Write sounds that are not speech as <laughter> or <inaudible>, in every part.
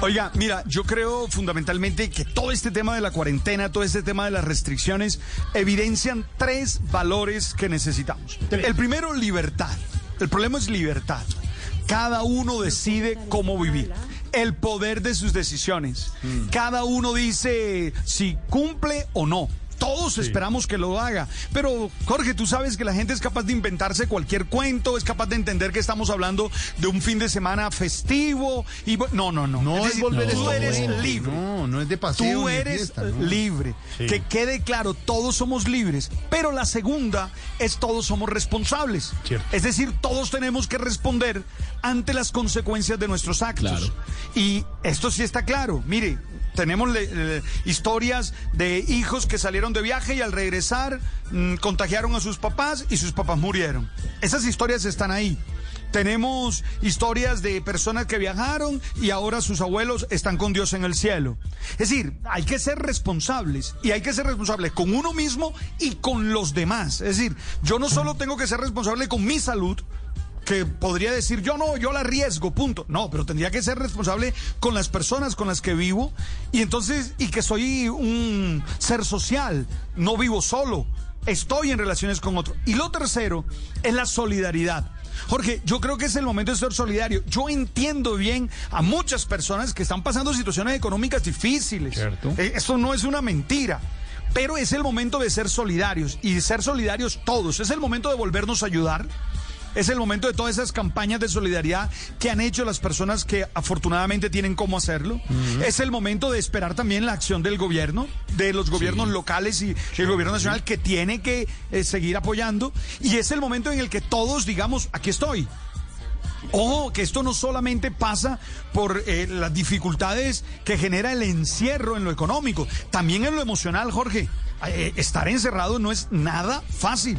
Oiga, mira, yo creo fundamentalmente que todo este tema de la cuarentena, todo este tema de las restricciones, evidencian tres valores que necesitamos. El primero, libertad. El problema es libertad. Cada uno decide cómo vivir. El poder de sus decisiones. Cada uno dice si cumple o no. Todos esperamos que lo haga. Pero, Jorge, tú sabes que la gente es capaz de inventarse cualquier cuento, es capaz de entender que estamos hablando de un fin de semana festivo. y No, no, no. No es decir, volver tú eres libre. No, no es de paseo. Tú eres fiesta, ¿no? libre. Que quede claro, todos somos libres. Pero la segunda es todos somos responsables. Cierto. Es decir, todos tenemos que responder ante las consecuencias de nuestros actos. Y esto sí está claro. Mire, tenemos le- le- historias de hijos que salieron de viaje y al regresar mm, contagiaron a sus papás y sus papás murieron. Esas historias están ahí. Tenemos historias de personas que viajaron y ahora sus abuelos están con Dios en el cielo. Es decir, hay que ser responsables y hay que ser responsables con uno mismo y con los demás. Es decir, yo no solo tengo que ser responsable con mi salud, que podría decir yo no, yo la arriesgo, punto. No, pero tendría que ser responsable con las personas con las que vivo y entonces, y que soy un ser social, no vivo solo, estoy en relaciones con otros. Y lo tercero es la solidaridad. Jorge, yo creo que es el momento de ser solidario. Yo entiendo bien a muchas personas que están pasando situaciones económicas difíciles. Cierto. Eh, Esto no es una mentira. Pero es el momento de ser solidarios y de ser solidarios todos. Es el momento de volvernos a ayudar. Es el momento de todas esas campañas de solidaridad que han hecho las personas que afortunadamente tienen cómo hacerlo. Es el momento de esperar también la acción del gobierno, de los gobiernos locales y el gobierno nacional que tiene que eh, seguir apoyando. Y es el momento en el que todos digamos, aquí estoy. Ojo, que esto no solamente pasa por eh, las dificultades que genera el encierro en lo económico, también en lo emocional, Jorge. Eh, estar encerrado no es nada fácil.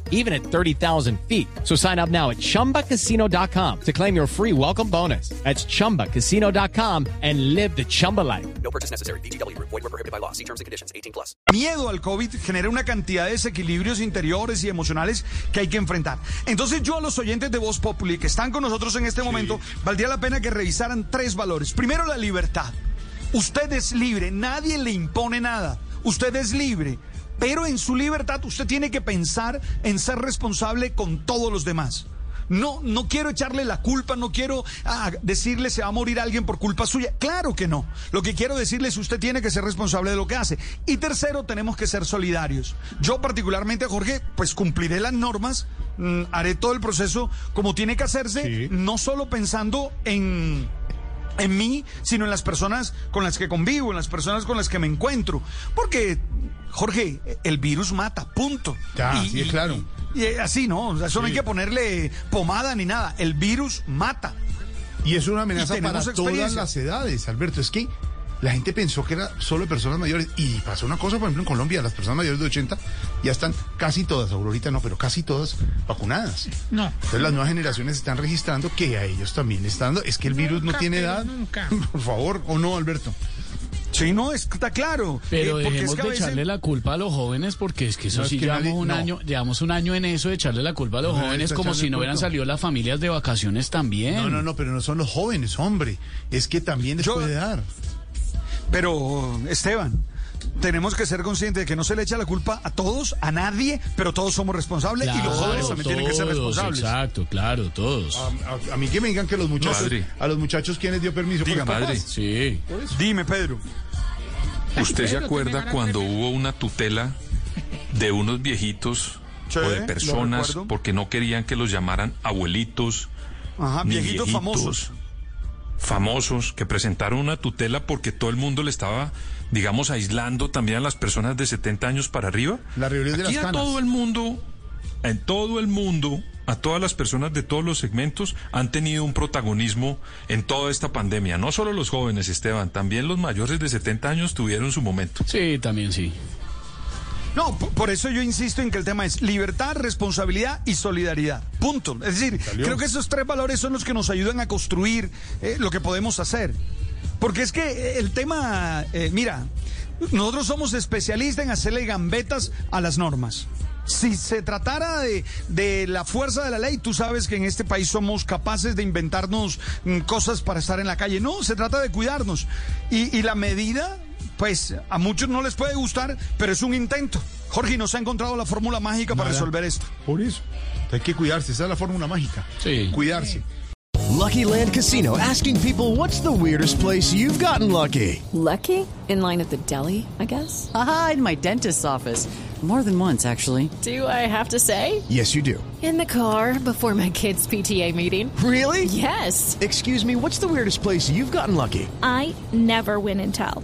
even at 30,000 feet. So sign up now at chumbacasino.com to claim your free welcome bonus. That's chumbacasino.com and live the Chumba life. No purchase necessary. VGW Group. Void were prohibited by law. See terms and conditions. 18 plus. miedo al COVID genera una cantidad de desequilibrios interiores y emocionales que hay que enfrentar. Entonces yo a los oyentes de Voz Populi que están con nosotros en este momento, valdría la pena que revisaran tres valores. Primero, la libertad. Usted es libre, nadie le impone nada. Usted es libre. Pero en su libertad usted tiene que pensar en ser responsable con todos los demás. No, no quiero echarle la culpa, no quiero ah, decirle se va a morir alguien por culpa suya. Claro que no. Lo que quiero decirle es usted tiene que ser responsable de lo que hace. Y tercero, tenemos que ser solidarios. Yo particularmente, Jorge, pues cumpliré las normas, mm, haré todo el proceso como tiene que hacerse, Sí. no solo pensando en en mí, sino en las personas con las que convivo, en las personas con las que me encuentro. Porque, Jorge, el virus mata, punto. Ya, sí, claro. Y, y así, ¿no? O sea, eso no hay que ponerle pomada ni nada. El virus mata. Y es una amenaza Y para todas las edades, Alberto. Es que la gente pensó que era solo de personas mayores. Y pasó una cosa, por ejemplo, en Colombia, las personas mayores de 80 ya están casi todas, Aurorita no, pero casi todas vacunadas. No. Entonces las nuevas generaciones están registrando que a ellos también le está dando. Es que el virus no tiene edad. nunca. <laughs> Por favor, ¿o no, Alberto? Sí, no, está claro. Pero Eh, dejemos es que de veces- echarle la culpa a los jóvenes porque es que eso No, es sí que llevamos nadie- un no. año, llevamos un año en eso de echarle la culpa a los No, jóvenes como si no hubieran salido las familias de vacaciones también. No, no, no, pero no son los jóvenes, hombre. Es que también les Yo- puede dar. Pero, Esteban, tenemos que ser conscientes de que no se le echa la culpa a todos, a nadie, pero todos somos responsables y los jóvenes también tienen que ser responsables. Exacto, claro, todos. A, a- a mí que me digan que los muchachos, Padre. a los muchachos quienes dio permiso. Diga, padre. papás. Sí. Dime, Pedro. ¿Usted se acuerda cuando hubo una tutela de unos viejitos o de personas porque no querían que los llamaran abuelitos, Ajá, ni viejitos viejitos, famosos. Famosos, que presentaron una tutela porque todo el mundo le estaba, digamos, aislando también a las personas de 70 años para arriba. La reunión de Aquí las a canas. todo el mundo, en todo el mundo, a todas las personas de todos los segmentos han tenido un protagonismo en toda esta pandemia. No solo los jóvenes, Esteban, también los mayores de 70 años tuvieron su momento. Sí, también sí. No, por eso yo insisto en que el tema es libertad, responsabilidad y solidaridad. Punto. Es decir, creo que esos tres valores son los que nos ayudan a construir eh, lo que podemos hacer. Porque es que eh, el tema, eh, mira, nosotros somos especialistas en hacerle gambetas a las normas. Si se tratara de, de la fuerza de la ley, tú sabes que en este país somos capaces de inventarnos mm, cosas para estar en la calle. No, se trata de cuidarnos. Y, y la medida, pues a muchos no les puede gustar, pero es un intento. Jorge, nos ha encontrado la fórmula mágica para resolver esto. Por eso. Hay que cuidarse, esa es la fórmula mágica. Sí. Cuidarse. Lucky Land Casino asking people what's the weirdest place you've gotten lucky? Lucky? In line at the deli, I guess? Aha, in my dentist's office. More than once, actually. Do I have to say? Yes, you do. In the car before my kids' PTA meeting. Really? Yes. Excuse me, what's the weirdest place you've gotten lucky? I never win and tell.